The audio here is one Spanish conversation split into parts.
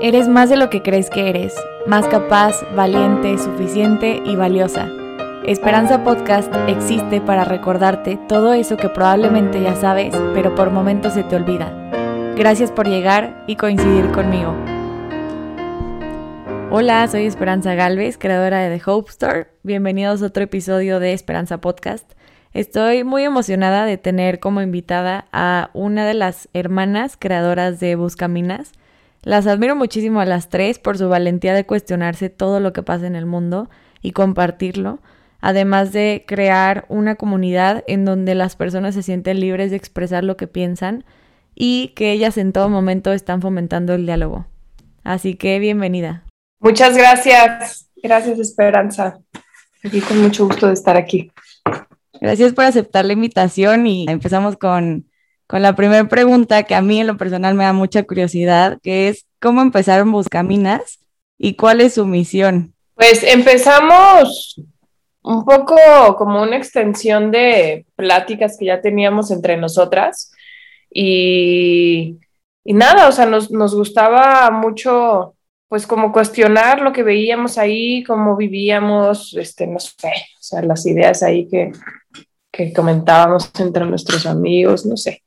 Eres más de lo que crees que eres, más capaz, valiente, suficiente y valiosa. Esperanza Podcast existe para recordarte todo eso que probablemente ya sabes, pero por momentos se te olvida. Gracias por llegar y coincidir conmigo. Hola, soy Esperanza Galvez, creadora de The Hope Store. Bienvenidos a otro episodio de Esperanza Podcast. Estoy muy emocionada de tener como invitada a una de las hermanas creadoras de Buscaminas. Las admiro muchísimo a las tres por su valentía de cuestionarse todo lo que pasa en el mundo y compartirlo, además de crear una comunidad en donde las personas se sienten libres de expresar lo que piensan y que ellas en todo momento están fomentando el diálogo. Así que bienvenida. Muchas gracias. Gracias, Esperanza. Aquí con mucho gusto de estar aquí. Gracias por aceptar la invitación y empezamos con con la primera pregunta que a mí en lo personal me da mucha curiosidad, que es ¿cómo empezaron Buscaminas y cuál es su misión? Pues empezamos un poco como una extensión de pláticas que ya teníamos entre nosotras y, nada, o sea, nos, nos gustaba mucho pues como cuestionar lo que veíamos ahí, cómo vivíamos, este, no sé, o sea, las ideas ahí que, que comentábamos entre nuestros amigos, no sé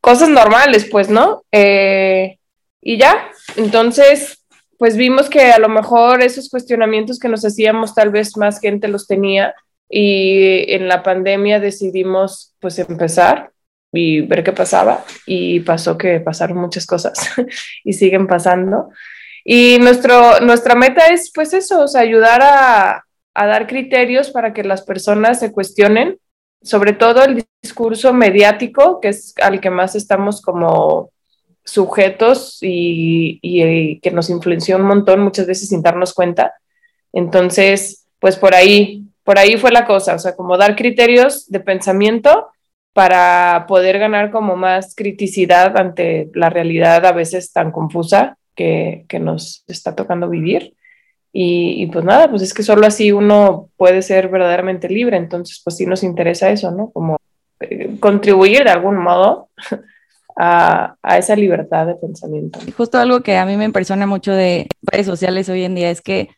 cosas normales, pues, ¿no? Eh, y ya, entonces, pues vimos que a lo mejor esos cuestionamientos que nos hacíamos, tal vez más gente los tenía y en la pandemia decidimos pues empezar y ver qué pasaba y pasó que pasaron muchas cosas y siguen pasando. Y nuestro, nuestra meta es pues eso, o ayudar a, a dar criterios para que las personas se cuestionen sobre todo el discurso mediático, que es al que más estamos como sujetos y, que nos influenció un montón muchas veces sin darnos cuenta. Entonces, pues por ahí, por ahí fue la cosa, o sea, como dar criterios de pensamiento para poder ganar como más criticidad ante la realidad a veces tan confusa que, que nos está tocando vivir. Y, pues nada, pues es que solo así uno puede ser verdaderamente libre, entonces pues sí nos interesa eso, ¿no? Como eh, contribuir de algún modo a, a, esa libertad de pensamiento. Y justo algo que a mí me impresiona mucho de redes sociales hoy en día es que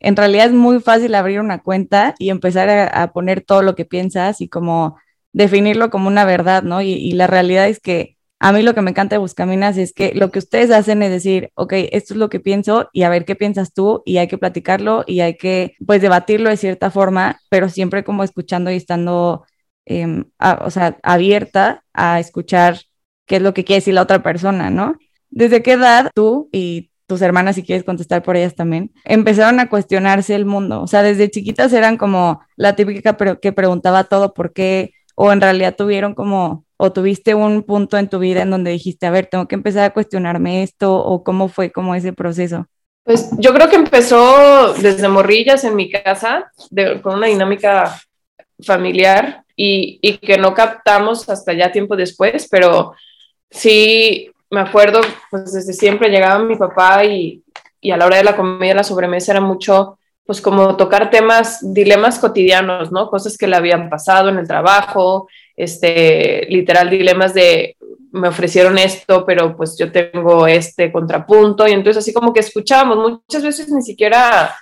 en realidad es muy fácil abrir una cuenta y empezar a, poner todo lo que piensas y como definirlo como una verdad, ¿no? Y, y la realidad es que a mí lo que me encanta de Buscaminas es que lo que ustedes hacen es decir, ok, esto es lo que pienso y a ver qué piensas tú y hay que platicarlo y hay que pues debatirlo de cierta forma, pero siempre como escuchando y estando, em, o sea, abierta a escuchar qué es lo que quiere decir la otra persona, ¿no? ¿Desde qué edad tú y tus hermanas, si quieres contestar por ellas también, empezaron a cuestionarse el mundo? O sea, desde chiquitas eran como la típica que preguntaba todo por qué, o en realidad tuvieron como o tuviste un punto en tu vida en donde dijiste, a ver, tengo que empezar a cuestionarme esto o cómo fue como ese proceso? Pues yo creo que empezó desde morrillas en mi casa, con una dinámica familiar y, y, que no captamos hasta ya tiempo después, pero sí me acuerdo, pues desde siempre llegaba mi papá y, y a la hora de la comida, la sobremesa era mucho, pues como tocar temas, dilemas cotidianos, ¿no? Cosas que le habían pasado en el trabajo, este, literal dilemas de me ofrecieron esto, pero pues yo tengo este contrapunto y entonces así como que escuchábamos, muchas veces ni siquiera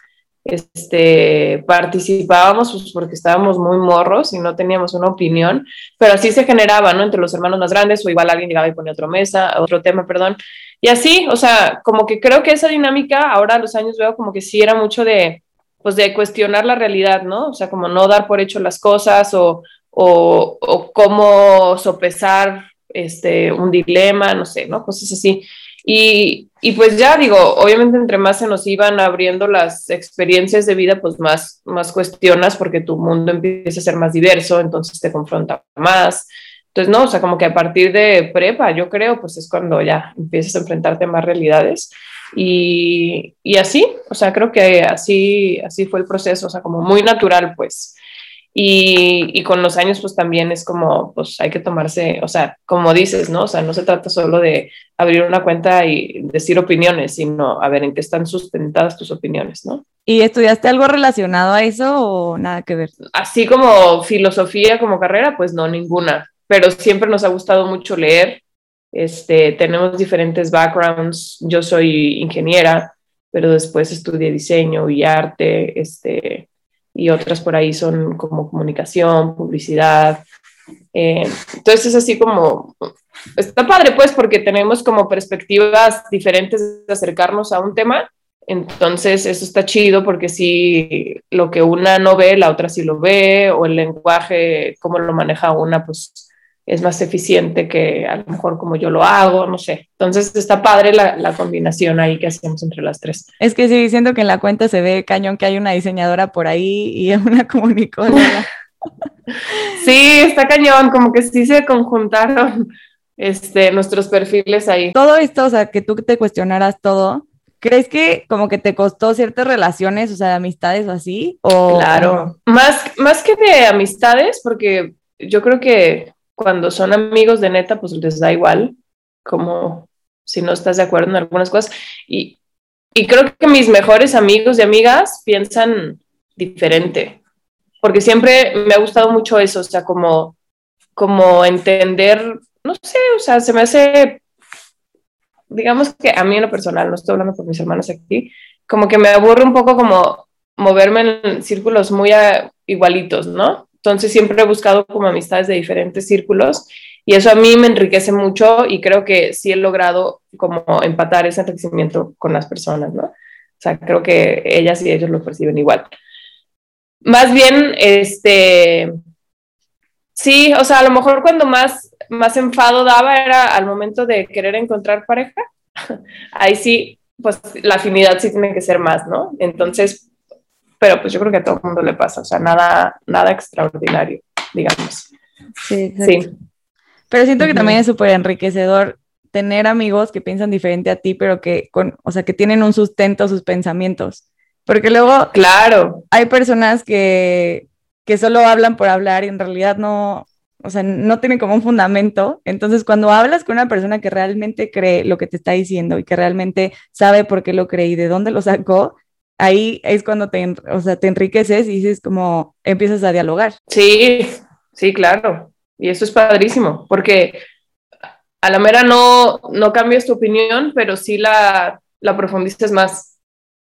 este, participábamos pues, porque estábamos muy morros y no teníamos una opinión, pero así se generaba, ¿no? Entre los hermanos más grandes o igual alguien llegaba y ponía otra mesa, otro tema, perdón. Y así, o sea, como que creo que esa dinámica ahora a los años veo como que sí era mucho de, pues de cuestionar la realidad, ¿no? O sea, como no dar por hecho las cosas o, o, cómo sopesar este, un dilema, no sé, ¿no? Cosas así. Y, y, pues ya digo, obviamente entre más se nos iban abriendo las experiencias de vida, pues más, más cuestionas porque tu mundo empieza a ser más diverso, entonces te confronta más. Entonces, no, o sea, como que a partir de prepa, yo creo, pues es cuando ya empiezas a enfrentarte a más realidades. Y, y así, o sea, creo que así, así fue el proceso, o sea, como muy natural, pues. Y, con los años, pues también es como, pues hay que tomarse, o sea, como dices, ¿no? O sea, no se trata solo de abrir una cuenta y decir opiniones, sino a ver en qué están sustentadas tus opiniones, ¿no? ¿Y estudiaste algo relacionado a eso o nada que ver? Así como filosofía como carrera, pues no, ninguna, pero siempre nos ha gustado mucho leer. este, tenemos diferentes backgrounds. Yo soy ingeniera, pero después estudié diseño y arte, este, y otras por ahí son como comunicación, publicidad. Eh, entonces es así como, está padre pues porque tenemos como perspectivas diferentes de acercarnos a un tema. Entonces eso está chido porque si lo que una no ve, la otra sí lo ve, o el lenguaje, cómo lo maneja una, pues es más eficiente que a lo mejor como yo lo hago, no sé. Entonces está padre la, la, combinación ahí que hacemos entre las tres. Es que sí, siento que en la cuenta se ve cañón que hay una diseñadora por ahí y una comunicóloga. sí, está cañón, como que sí se conjuntaron este, nuestros perfiles ahí. Todo esto, o sea, que tú te cuestionaras todo, ¿crees que como que te costó ciertas relaciones, o sea, de amistades o así? O, claro, Más, más que de amistades, porque yo creo que cuando son amigos de neta, pues les da igual, como si no estás de acuerdo en algunas cosas. Y, y creo que mis mejores amigos y amigas piensan diferente, porque siempre me ha gustado mucho eso, o sea, como, como entender, no sé, o sea, se me hace, digamos que a mí en lo personal, no estoy hablando por mis hermanos aquí, como que me aburre un poco como moverme en círculos muy igualitos, ¿no? Entonces siempre he buscado como amistades de diferentes círculos y eso a mí me enriquece mucho y creo que sí he logrado como empatar ese enriquecimiento con las personas, ¿no? O sea, creo que ellas y ellos lo perciben igual. Más bien, este, sí, o sea, a lo mejor cuando más, más enfado daba era al momento de querer encontrar pareja. Ahí sí, pues la afinidad sí tiene que ser más, ¿no? Entonces, pero pues yo creo que a todo el mundo le pasa, o sea, nada, nada extraordinario, digamos. Sí, sí. Pero siento que también es súper enriquecedor tener amigos que piensan diferente a ti, pero que, con, o sea, que tienen un sustento a sus pensamientos. Porque luego, claro, hay personas que, que solo hablan por hablar y en realidad no, o sea, no tienen como un fundamento. Entonces, cuando hablas con una persona que realmente cree lo que te está diciendo y que realmente sabe por qué lo cree y de dónde lo sacó, ahí es cuando te, o sea, te enriqueces y dices como empiezas a dialogar. Sí, sí, claro. Y eso es padrísimo, porque a la mera no, no cambias tu opinión, pero sí la, la profundizas más,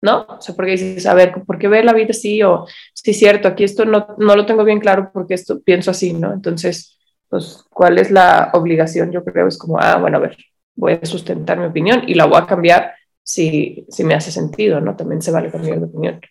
¿no? O sea, porque dices, a ver, ¿por qué ver la vida así? O, sí, cierto, aquí esto no, no lo tengo bien claro porque esto pienso así, ¿no? Entonces, pues, ¿cuál es la obligación? Yo creo es como, ah, bueno, a ver, voy a sustentar mi opinión y la voy a cambiar si, si me hace sentido, ¿no? También se vale cambiar de opinión.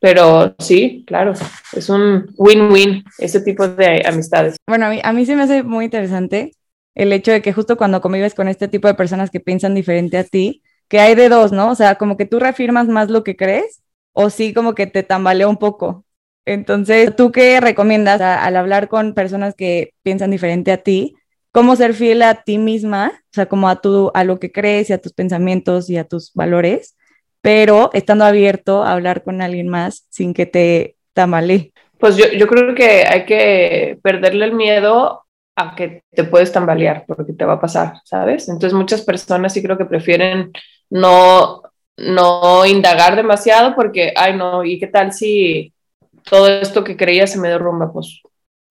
Pero sí, claro, es un win-win ese tipo de amistades. Bueno, a mí, a mí se me hace muy interesante el hecho de que justo cuando convives con este tipo de personas que piensan diferente a ti, que hay de dos, ¿no? O sea, como que tú reafirmas más lo que crees o sí como que te tambalea un poco. Entonces, ¿tú qué recomiendas al hablar con personas que piensan diferente a ti? Cómo ser fiel a ti misma, o sea, como a, tu, a lo que crees y a tus pensamientos y a tus valores, pero estando abierto a hablar con alguien más sin que te tambalee. Pues yo, yo creo que hay que perderle el miedo a que te puedes tambalear, porque te va a pasar, ¿sabes? Entonces muchas personas sí creo que prefieren no, no indagar demasiado porque, ay no, ¿y qué tal si todo esto que creía se me derrumba? Pues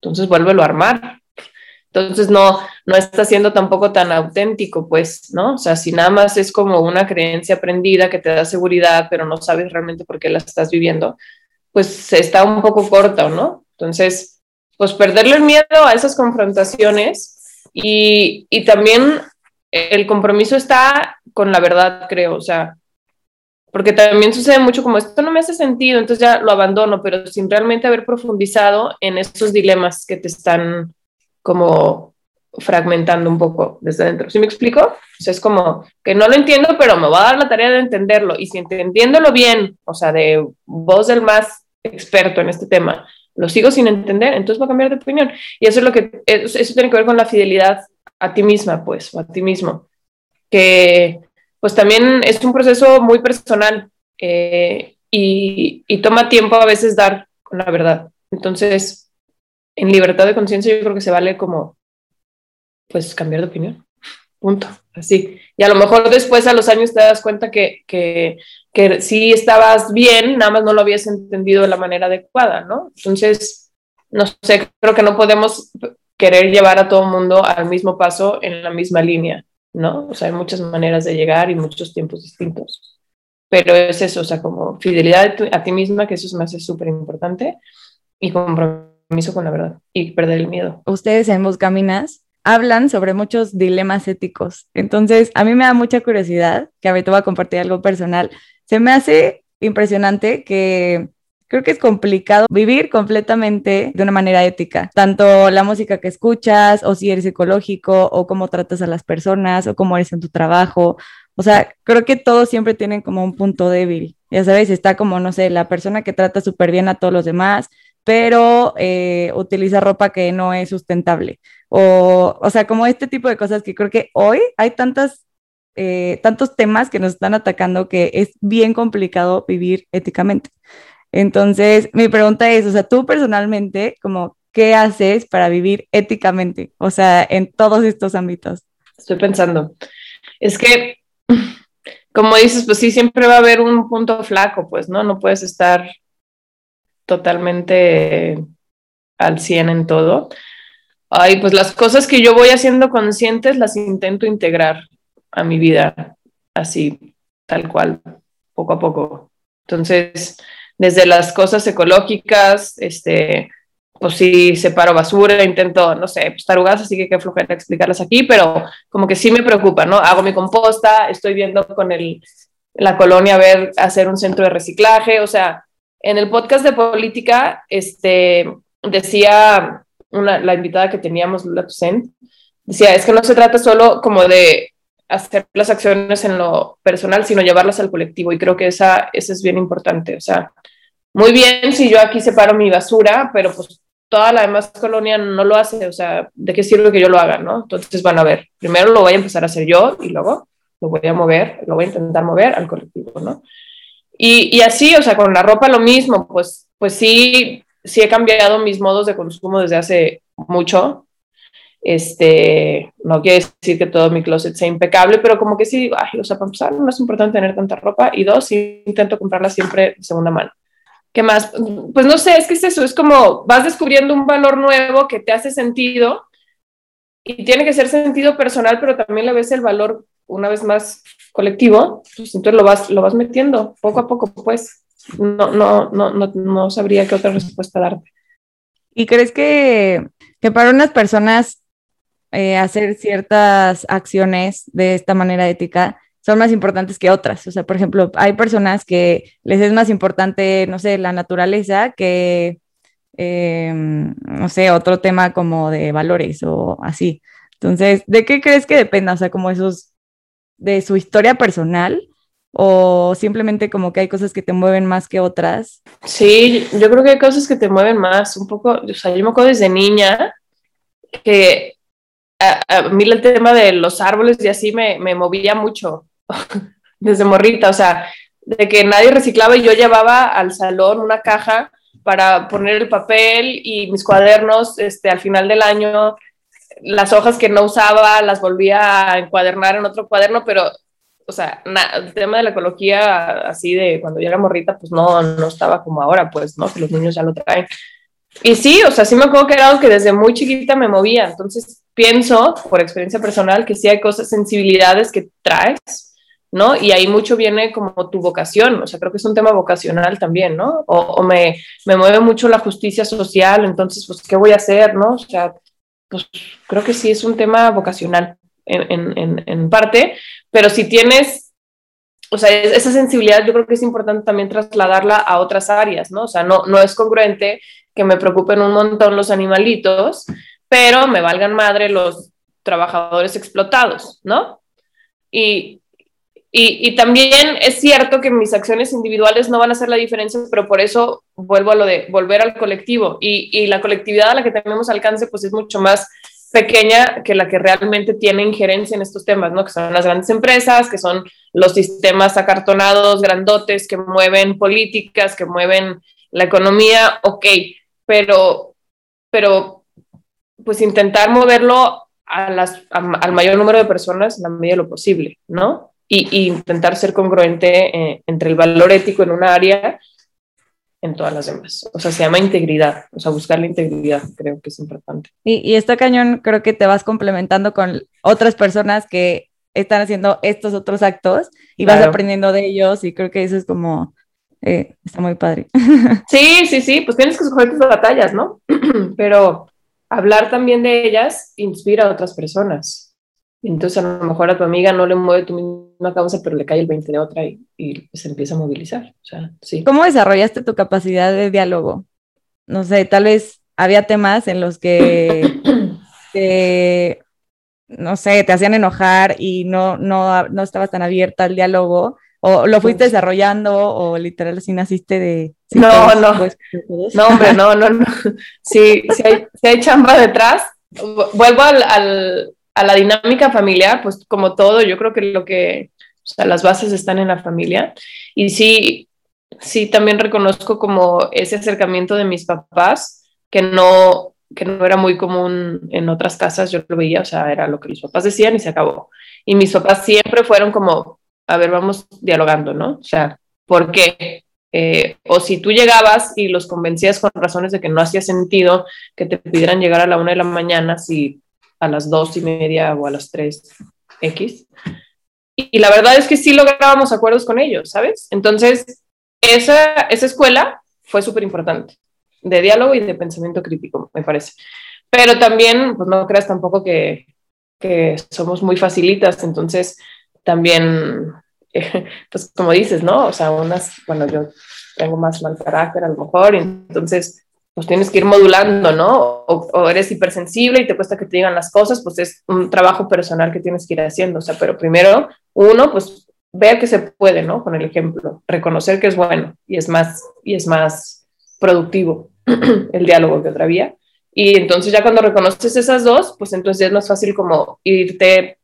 entonces vuélvelo a armar, entonces no, no está siendo tampoco tan auténtico, pues, ¿no? O sea, si nada más es como una creencia aprendida que te da seguridad, pero no sabes realmente por qué la estás viviendo, pues está un poco corta, ¿no? Entonces, pues perderle el miedo a esas confrontaciones y, y también el compromiso está con la verdad, creo, o sea, porque también sucede mucho como esto no me hace sentido, entonces ya lo abandono, pero sin realmente haber profundizado en esos dilemas que te están como fragmentando un poco desde dentro. ¿Sí me explico? O sea, es como que no lo entiendo, pero me va a dar la tarea de entenderlo. Y si entendiéndolo bien, o sea, de voz del más experto en este tema, lo sigo sin entender, entonces va a cambiar de opinión. Y eso es lo que, eso tiene que ver con la fidelidad a ti misma, pues, o a ti mismo. Que, pues también es un proceso muy personal eh, y, y toma tiempo a veces dar la verdad. Entonces, en libertad de conciencia yo creo que se vale como, pues, cambiar de opinión. Punto. Así. Y a lo mejor después a los años te das cuenta que, que, que sí estabas bien, nada más no lo habías entendido de la manera adecuada, ¿no? Entonces, no sé, creo que no podemos querer llevar a todo el mundo al mismo paso en la misma línea, ¿no? O sea, hay muchas maneras de llegar y muchos tiempos distintos. Pero es eso, o sea, como fidelidad a ti misma, que eso me hace súper importante, y compromiso con la verdad y perder el miedo. Ustedes en Buscaminas hablan sobre muchos dilemas éticos. Entonces, a mí me da mucha curiosidad, que ahorita voy a compartir algo personal. Se me hace impresionante que creo que es complicado vivir completamente de una manera ética, tanto la música que escuchas, o si eres ecológico, o cómo tratas a las personas, o cómo eres en tu trabajo. O sea, creo que todos siempre tienen como un punto débil. Ya sabes, está como, no sé, la persona que trata súper bien a todos los demás, pero eh, utiliza ropa que no es sustentable. O, o sea, como este tipo de cosas que creo que hoy hay tantas, eh, tantos temas que nos están atacando que es bien complicado vivir éticamente. Entonces, mi pregunta es, o sea, tú personalmente, como, ¿qué haces para vivir éticamente? O sea, en todos estos ámbitos. Estoy pensando. Es que, como dices, pues sí, siempre va a haber un punto flaco, pues, ¿no? No puedes estar totalmente al 100 en todo. Ay, pues las cosas que yo voy haciendo conscientes las intento integrar a mi vida, así, tal cual, poco a poco. Entonces, desde las cosas ecológicas, este, pues sí, separo basura, intento, no sé, pues tarugas, así que qué flojera explicarlas aquí, pero como que sí me preocupa, ¿no? Hago mi composta, estoy viendo con el, la colonia a ver, hacer un centro de reciclaje, o sea, en el podcast de política, este, decía una, la invitada que teníamos, Lula Toussaint, decía, es que no se trata solo como de hacer las acciones en lo personal, sino llevarlas al colectivo. Y creo que esa, esa es bien importante. O sea, muy bien si yo aquí separo mi basura, pero pues toda la demás colonia no lo hace. O sea, ¿de qué sirve que yo lo haga? ¿no? Entonces van a ver, primero lo voy a empezar a hacer yo y luego lo voy a mover, lo voy a intentar mover al colectivo, ¿no? Y, así, o sea, con la ropa lo mismo, pues, pues sí, sí he cambiado mis modos de consumo desde hace mucho. Este, no quiere decir que todo mi closet sea impecable, pero como que sí, ay, o sea, para empezar, no es importante tener tanta ropa. Y dos, sí intento comprarla siempre de segunda mano. ¿Qué más? Pues no sé, es que es eso, es como vas descubriendo un valor nuevo que te hace sentido y tiene que ser sentido personal, pero también le ves el valor una vez más colectivo, pues entonces lo vas, lo vas metiendo poco a poco, pues no, no, no, no, no sabría qué otra respuesta darte. ¿Y crees que, que para unas personas eh, hacer ciertas acciones de esta manera ética son más importantes que otras? O sea, por ejemplo, hay personas que les es más importante, no sé, la naturaleza que, em, no sé, otro tema como de valores o así. Entonces, ¿de qué crees que dependa? O sea, como esos de su historia personal o simplemente como que hay cosas que te mueven más que otras? Sí, yo creo que hay cosas que te mueven más, un poco, o sea, yo me acuerdo desde niña que a, mí el tema de los árboles y así me, me movía mucho desde morrita, o sea, de que nadie reciclaba y yo llevaba al salón una caja para poner el papel y mis cuadernos este, al final del año las hojas que no usaba las volvía a encuadernar en otro cuaderno, pero, o sea, el tema de la ecología, así de cuando yo era morrita, pues no, no estaba como ahora, pues, ¿no? Que los niños ya lo traen. Y sí, o sea, sí me acuerdo que era algo que desde muy chiquita me movía, entonces pienso, por experiencia personal, que sí hay cosas, sensibilidades que traes, ¿no? Y ahí mucho viene como tu vocación, o sea, creo que es un tema vocacional también, ¿no? O, o me, me, mueve mucho la justicia social, entonces, pues, ¿qué voy a hacer, no? O sea, pues creo que sí es un tema vocacional en, en, en parte, pero si tienes, o sea, esa sensibilidad yo creo que es importante también trasladarla a otras áreas, ¿no? O sea, no, no es congruente que me preocupen un montón los animalitos, pero me valgan madre los trabajadores explotados, ¿no? Y, y, y, también es cierto que mis acciones individuales no van a hacer la diferencia, pero por eso vuelvo a lo de volver al colectivo. Y, y, la colectividad a la que tenemos alcance, pues es mucho más pequeña que la que realmente tiene injerencia en estos temas, ¿no? Que son las grandes empresas, que son los sistemas acartonados, grandotes, que mueven políticas, que mueven la economía, ok, pero, pero pues intentar moverlo a las, al mayor número de personas en la medida de lo posible, ¿no? Y, intentar ser congruente eh, entre el valor ético en un área en todas las demás. O sea, se llama integridad, o sea, buscar la integridad, creo que es importante. Y, y esta cañón creo que te vas complementando con otras personas que están haciendo estos otros actos y vas aprendiendo de ellos y creo que eso es como, eh, está muy padre. Sí, sí, sí, pues tienes que escoger tus batallas, ¿no? Pero hablar también de ellas inspira a otras personas. Entonces a lo mejor a tu amiga no le mueve tu misma causa, pero le cae el 20 de otra y, se empieza a movilizar. O sea, sí. ¿Cómo desarrollaste tu capacidad de diálogo? No sé, tal vez había temas en los que no sé, te hacían enojar y no, no, no estabas tan abierta al diálogo. ¿O lo fuiste desarrollando o literal así naciste de... no, no. No, hombre, no, no, no. Si, si, hay, si hay chamba detrás, vuelvo al, a la dinámica familiar, pues como todo, yo creo que lo que, o sea, las bases están en la familia. Y sí, sí, también reconozco como ese acercamiento de mis papás, que no, que no era muy común en otras casas, yo lo veía, o sea, era lo que los papás decían y se acabó. Y mis papás siempre fueron como, a ver, vamos dialogando, ¿no? O sea, ¿por qué? Eh, o si tú llegabas y los convencías con razones de que no hacía sentido que te pidieran llegar a la una de la mañana si a las dos y media o a las tres X. Y, la verdad es que sí lográbamos acuerdos con ellos, ¿sabes? Entonces, esa, esa escuela fue súper importante, de diálogo y de pensamiento crítico, me parece. Pero también, pues no creas tampoco que, que somos muy facilitas, entonces también, pues como dices, ¿no? O sea, unas, bueno, yo tengo más mal carácter a lo mejor, y entonces pues tienes que ir modulando, ¿no? O, eres hipersensible y te cuesta que te digan las cosas, pues es un trabajo personal que tienes que ir haciendo. O sea, pero primero, uno, pues ver que se puede, ¿no? Con el ejemplo, reconocer que es bueno y es más, y es más productivo el diálogo que otra vía. Y entonces ya cuando reconoces esas dos, pues entonces es más fácil como irte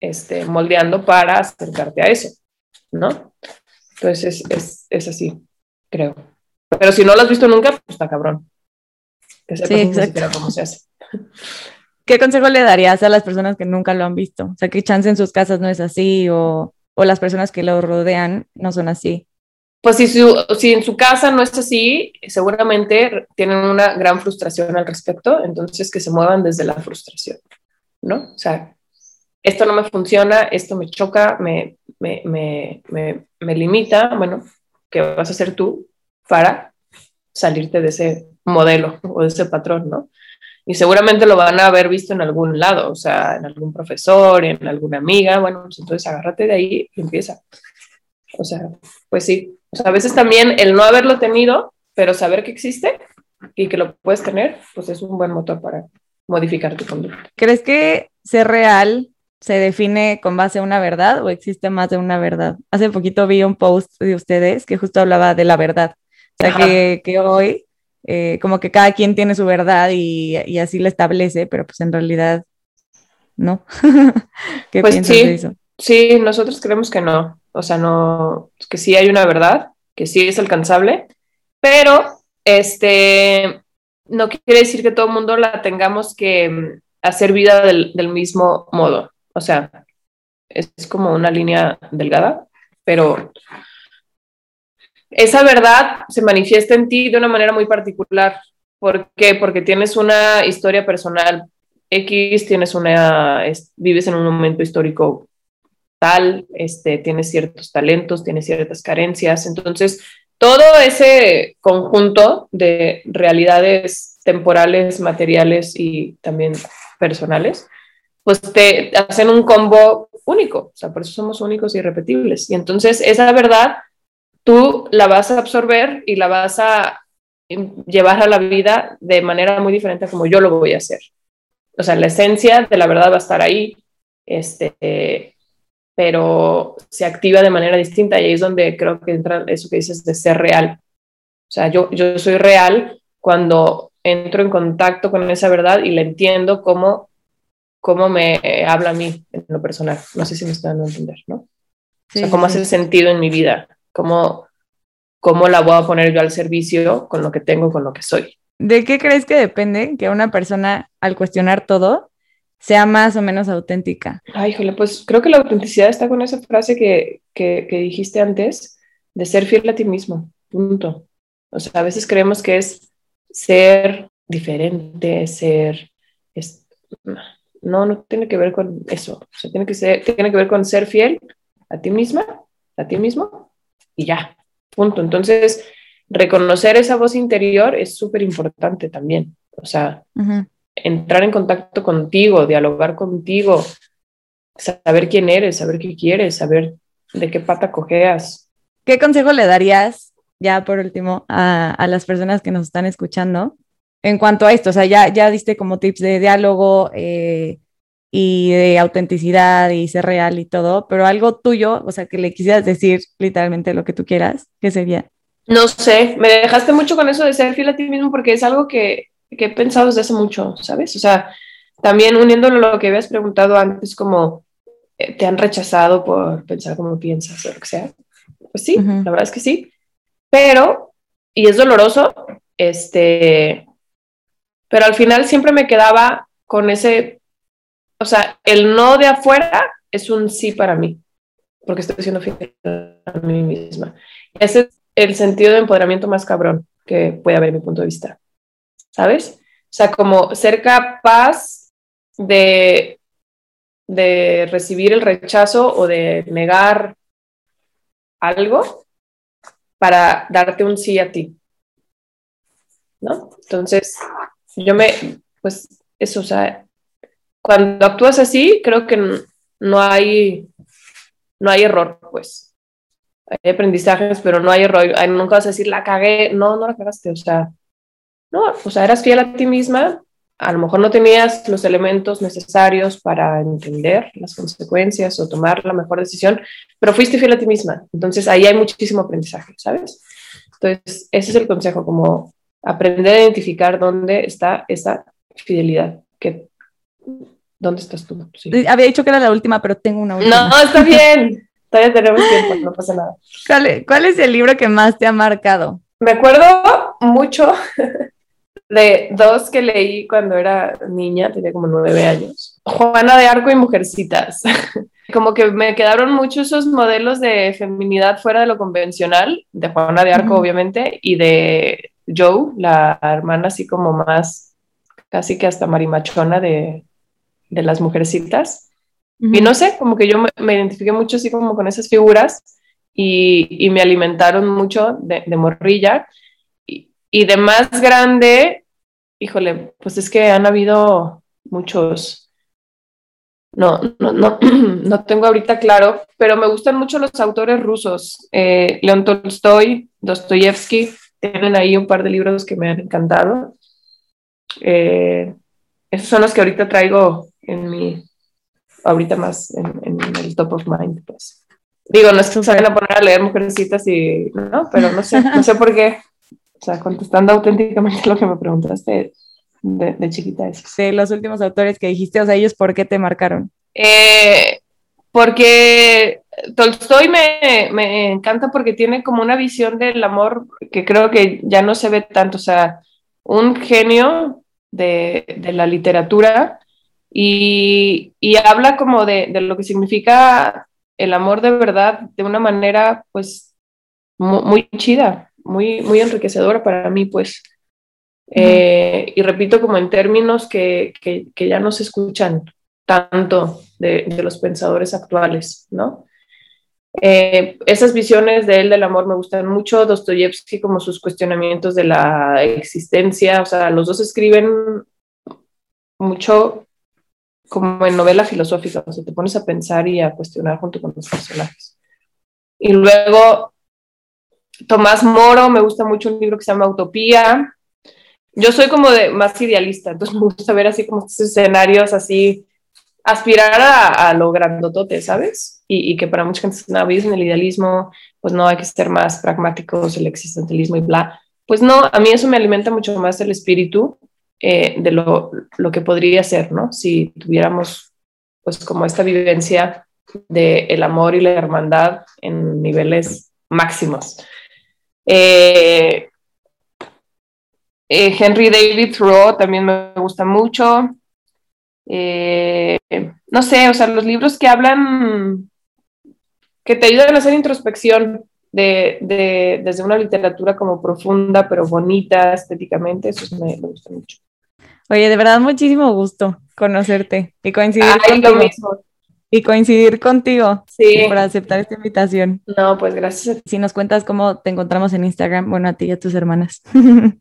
este, moldeando para acercarte a eso, ¿no? Entonces es, es, es así, creo. Pero si no lo has visto nunca, pues está cabrón. Que sí, exacto. cómo se hace. ¿Qué consejo le darías a las personas que nunca lo han visto? O sea, que chance en sus casas no es así o, o las personas que lo rodean no son así. Pues si, su, si en su casa no es así, seguramente tienen una gran frustración al respecto, entonces que se muevan desde la frustración, ¿no? O sea, esto no me funciona, esto me choca, me, me, me, me, me limita, bueno, ¿qué vas a hacer tú para salirte de ese modelo o de ese patrón, ¿no? Y seguramente lo van a haber visto en algún lado, o sea, en algún profesor, en alguna amiga, bueno, pues entonces agárrate de ahí y empieza. O sea, pues sí, o sea, a veces también el no haberlo tenido, pero saber que existe y que lo puedes tener, pues es un buen motor para modificar tu conducta. ¿Crees que ser real se define con base a una verdad o existe más de una verdad? Hace poquito vi un post de ustedes que justo hablaba de la verdad. O sea, que, hoy eh, como que cada quien tiene su verdad y, así la establece, pero pues en realidad no. ¿Qué pues piensas sí, de eso? Sí, nosotros creemos que no. O sea, no, que sí hay una verdad, que sí es alcanzable, pero este no quiere decir que todo el mundo la tengamos que mm, hacer vida del, del mismo modo. O sea, es como una línea delgada, pero esa verdad se manifiesta en ti de una manera muy particular. ¿Por qué? Porque tienes una historia personal X, tienes una, vives en un momento histórico tal, este, tienes ciertos talentos, tienes ciertas carencias. Entonces, todo ese conjunto de realidades temporales, materiales y también personales, pues te hacen un combo único. O sea, por eso somos únicos y irrepetibles. Y entonces, esa verdad tú la vas a absorber y la vas a llevar a la vida de manera muy diferente a como yo lo voy a hacer. O sea, la esencia de la verdad va a estar ahí, este, pero se activa de manera distinta y ahí es donde creo que entra eso que dices de ser real. O sea, yo, yo soy real cuando entro en contacto con esa verdad y la entiendo como, como me habla a mí en lo personal. No sé si me están dando a entender, ¿no? o sea, cómo hace sentido en mi vida cómo, cómo la voy a poner yo al servicio con lo que tengo, con lo que soy. ¿De qué crees que depende que una persona al cuestionar todo sea más o menos auténtica? Ay, híjole, pues creo que la autenticidad está con esa frase que, que, que dijiste antes, de ser fiel a ti mismo, punto. O sea, a veces creemos que es ser diferente, ser... no, no tiene que ver con eso. O sea, tiene que, ser, tiene que ver con ser fiel a ti misma, a ti mismo, y ya, punto. Entonces, reconocer esa voz interior es súper importante también. O sea, entrar en contacto contigo, dialogar contigo, saber quién eres, saber qué quieres, saber de qué pata cojeas. ¿Qué consejo le darías, ya por último, a, las personas que nos están escuchando en cuanto a esto? O sea, ya, ya diste como tips de diálogo eh, y de autenticidad y ser real y todo, pero algo tuyo, o sea, que le quisieras decir literalmente lo que tú quieras, ¿qué sería? No sé, me dejaste mucho con eso de ser fiel a ti mismo porque es algo que, que he pensado desde hace mucho, ¿sabes? O sea, también uniéndolo a lo que habías preguntado antes, como eh, te han rechazado por pensar como piensas o lo que sea. Pues sí, la verdad es que sí. Pero, y es doloroso, este, pero al final siempre me quedaba con ese, o sea, el no de afuera es un sí para mí, porque estoy siendo fiel a mí misma. Ese es el sentido de empoderamiento más cabrón que puede haber en mi punto de vista. ¿Sabes? O sea, como ser capaz de de recibir el rechazo o de negar algo para darte un sí a ti. ¿No? Entonces, yo me, pues eso, o sea, cuando actúas así, creo que no hay, no hay error, pues. Hay aprendizajes, pero no hay error. Nunca vas a decir, la cagué. No, no la cagaste, o sea, no, o sea, eras fiel a ti misma a lo mejor no tenías los elementos necesarios para entender las consecuencias o tomar la mejor decisión, pero fuiste fiel a ti misma. Entonces ahí hay muchísimo aprendizaje, ¿sabes? Entonces ese es el consejo, como aprender a identificar dónde está esa fidelidad, que, ¿dónde estás tú? Había dicho que era la última, pero tengo una última. No, está bien. Todavía tenemos tiempo, no pasa nada. ¿Cuál es el libro que más te ha marcado? Me acuerdo mucho de dos que leí cuando era niña, tenía como nueve años. Juana de Arco y Mujercitas. como que me quedaron muchos esos modelos de feminidad fuera de lo convencional, de Juana de Arco obviamente, y de Joe, la hermana así como más, casi que hasta marimachona de, de las mujercitas. Y no sé, como que yo me, identifiqué mucho así como con esas figuras y, y me alimentaron mucho de, de morrilla. Y de más grande, híjole, pues es que han habido muchos, no, no, no, no tengo ahorita claro, pero me gustan mucho los autores rusos. Eh, León Tolstoy, Dostoyevsky, tienen ahí un par de libros que me han encantado. Eh, esos son los que ahorita traigo en mi, ahorita más en, el top of mind, pues. Digo, no es que se vayan a poner a leer mujercitas y, no, pero no sé, no sé por qué. O sea, contestando auténticamente lo que me preguntaste de, chiquita. De los últimos autores que dijiste, o sea, ellos, ¿por qué te marcaron? Eh, porque Tolstoy me, me, encanta porque tiene como una visión del amor que creo que ya no se ve tanto, o sea, un genio de, de la literatura y, y habla como de, de, lo que significa el amor de verdad de una manera pues muy, muy chida muy, muy enriquecedora para mí, pues. Eh, y repito, como en términos que, que, que ya no se escuchan tanto de, de los pensadores actuales, ¿no? Eh, esas visiones de él del amor me gustan mucho, Dostoyevsky como sus cuestionamientos de la existencia, o sea, los dos escriben mucho como en novela filosófica, o sea, te pones a pensar y a cuestionar junto con los personajes. Y luego Tomás Moro, me gusta mucho un libro que se llama Utopía. Yo soy como de más idealista, entonces me gusta ver así como estos escenarios así, aspirar a, lo grandotote, ¿sabes? Y, que para mucha gente no, en el idealismo, pues no hay que ser más pragmáticos, el existencialismo y bla. Pues no, a mí eso me alimenta mucho más el espíritu eh, de lo, lo, que podría ser, ¿no? Si tuviéramos pues como esta vivencia del el amor y la hermandad en niveles máximos. Eh, eh, Henry David Thoreau también me gusta mucho. No sé, o sea, los libros que hablan, que te ayudan a hacer introspección de, de, desde una literatura como profunda, pero bonita estéticamente, eso me, me gusta mucho. Oye, de verdad, muchísimo gusto conocerte y coincidir Ay, lo mismo. Y coincidir contigo Sí. por aceptar esta invitación. No, pues gracias. Si nos cuentas cómo te encontramos en Instagram, bueno, a ti y a tus hermanas.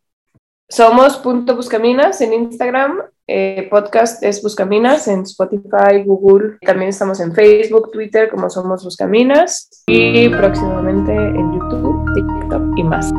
Somos punto Buscaminas en Instagram, eh, podcast es Buscaminas en Spotify, Google, también estamos en Facebook, Twitter como Somos Buscaminas y próximamente en YouTube, TikTok y más.